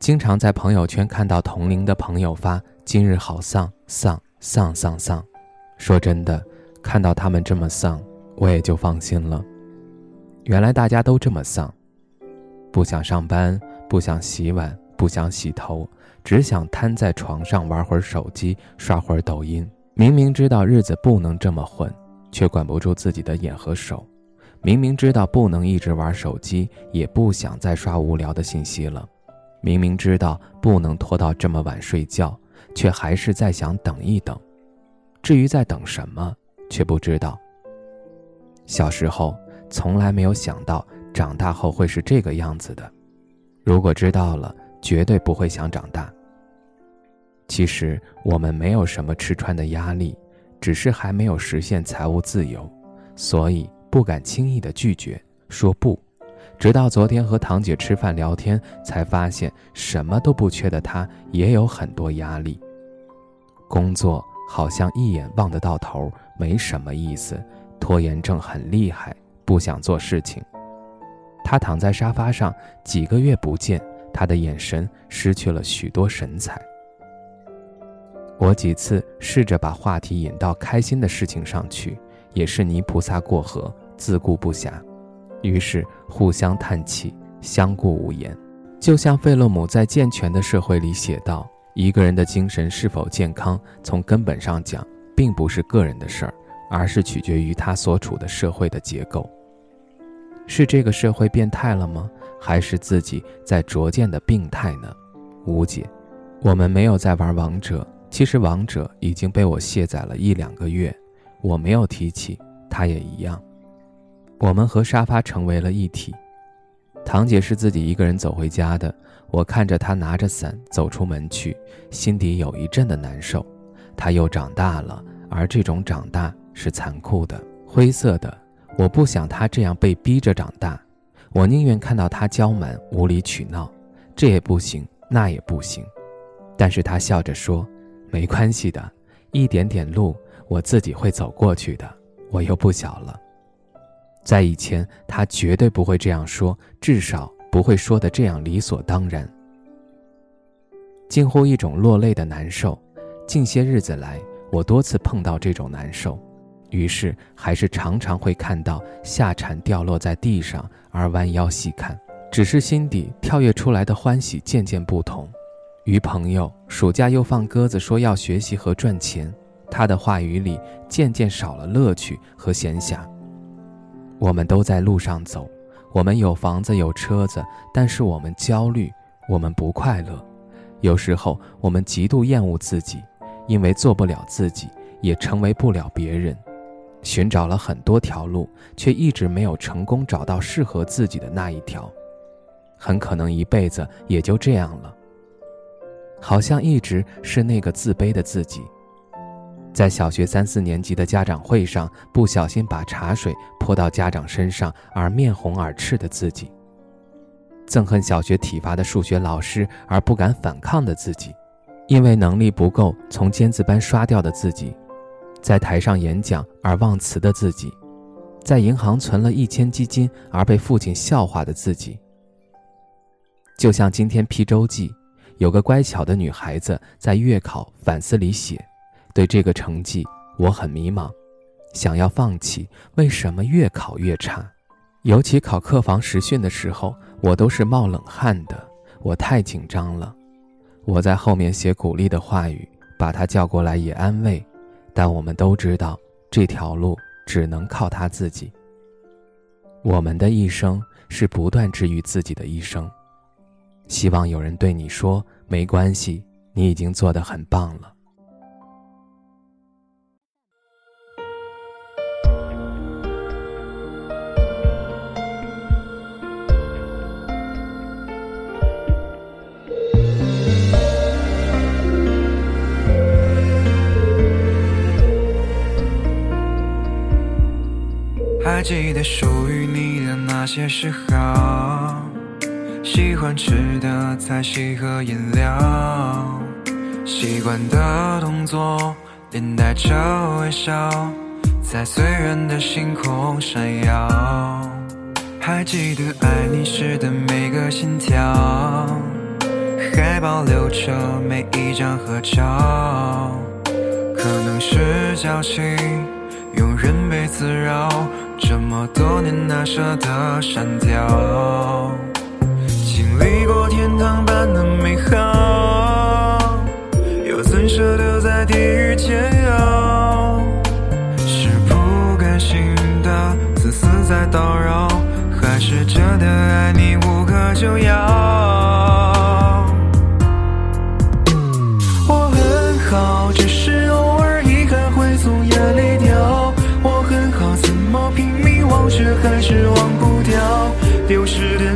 经常在朋友圈看到同龄的朋友发“今日好丧丧丧丧丧”，说真的，看到他们这么丧，我也就放心了。原来大家都这么丧，不想上班，不想洗碗，不想洗头，只想瘫在床上玩会儿手机，刷会儿抖音。明明知道日子不能这么混，却管不住自己的眼和手；明明知道不能一直玩手机，也不想再刷无聊的信息了。明明知道不能拖到这么晚睡觉，却还是在想等一等。至于在等什么，却不知道。小时候从来没有想到长大后会是这个样子的，如果知道了，绝对不会想长大。其实我们没有什么吃穿的压力，只是还没有实现财务自由，所以不敢轻易的拒绝说不。直到昨天和堂姐吃饭聊天，才发现什么都不缺的她也有很多压力。工作好像一眼望得到头，没什么意思，拖延症很厉害，不想做事情。她躺在沙发上，几个月不见，她的眼神失去了许多神采。我几次试着把话题引到开心的事情上去，也是泥菩萨过河，自顾不暇。于是互相叹气，相顾无言。就像费洛姆在《健全的社会》里写道：“一个人的精神是否健康，从根本上讲，并不是个人的事儿，而是取决于他所处的社会的结构。是这个社会变态了吗？还是自己在逐渐的病态呢？无解。我们没有在玩王者，其实王者已经被我卸载了一两个月，我没有提起，他也一样。”我们和沙发成为了一体。堂姐是自己一个人走回家的，我看着她拿着伞走出门去，心底有一阵的难受。她又长大了，而这种长大是残酷的、灰色的。我不想她这样被逼着长大，我宁愿看到她娇蛮、无理取闹，这也不行，那也不行。但是她笑着说：“没关系的，一点点路我自己会走过去的。我又不小了。”在以前，他绝对不会这样说，至少不会说的这样理所当然。近乎一种落泪的难受。近些日子来，我多次碰到这种难受，于是还是常常会看到夏蝉掉落在地上而弯腰细看，只是心底跳跃出来的欢喜渐渐不同。于朋友暑假又放鸽子说要学习和赚钱，他的话语里渐渐少了乐趣和闲暇。我们都在路上走，我们有房子有车子，但是我们焦虑，我们不快乐。有时候我们极度厌恶自己，因为做不了自己，也成为不了别人。寻找了很多条路，却一直没有成功找到适合自己的那一条，很可能一辈子也就这样了。好像一直是那个自卑的自己。在小学三四年级的家长会上，不小心把茶水泼到家长身上而面红耳赤的自己；憎恨小学体罚的数学老师而不敢反抗的自己；因为能力不够从尖子班刷掉的自己；在台上演讲而忘词的自己；在银行存了一千基金而被父亲笑话的自己。就像今天批周记，有个乖巧的女孩子在月考反思里写。对这个成绩，我很迷茫，想要放弃。为什么越考越差？尤其考客房实训的时候，我都是冒冷汗的，我太紧张了。我在后面写鼓励的话语，把他叫过来也安慰。但我们都知道，这条路只能靠他自己。我们的一生是不断治愈自己的一生。希望有人对你说：“没关系，你已经做得很棒了。”还记得属于你的那些嗜好，喜欢吃的菜系和饮料，习惯的动作，连带着微笑，在醉人的星空闪耀。还记得爱你时的每个心跳，还保留着每一张合照，可能是侥幸。庸人被滋扰，这么多年哪舍得删掉？经历过天堂般的美好，还是忘不掉丢失的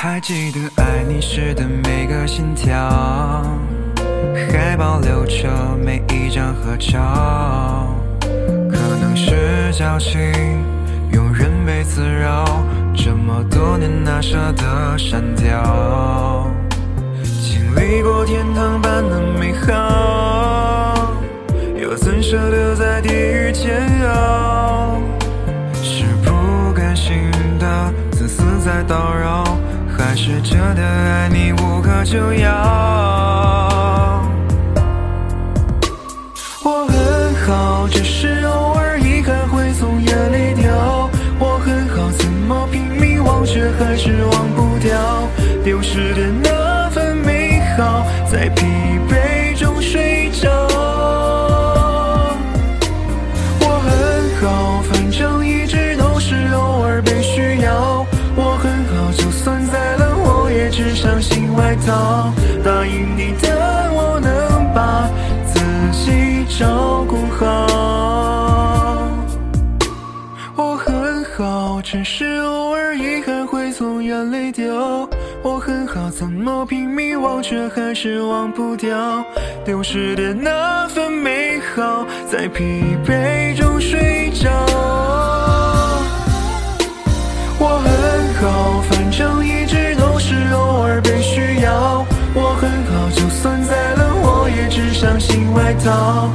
还记得爱你时的每个心跳，还保留着每一张合照。可能是侥幸，庸人被滋扰，这么多年哪舍得删掉？经历过天堂般的美好，又怎舍得在地狱煎熬？是不甘心的自私在叨扰。还是真的爱你无可救药。照顾好。我很好只是偶尔遗憾会从眼泪掉。我很好怎么拼命忘却还是忘不掉。丢失的那份美好在疲惫中睡着。我很好反正一直都是偶尔被需要。我很好就算再冷我也只相信外套。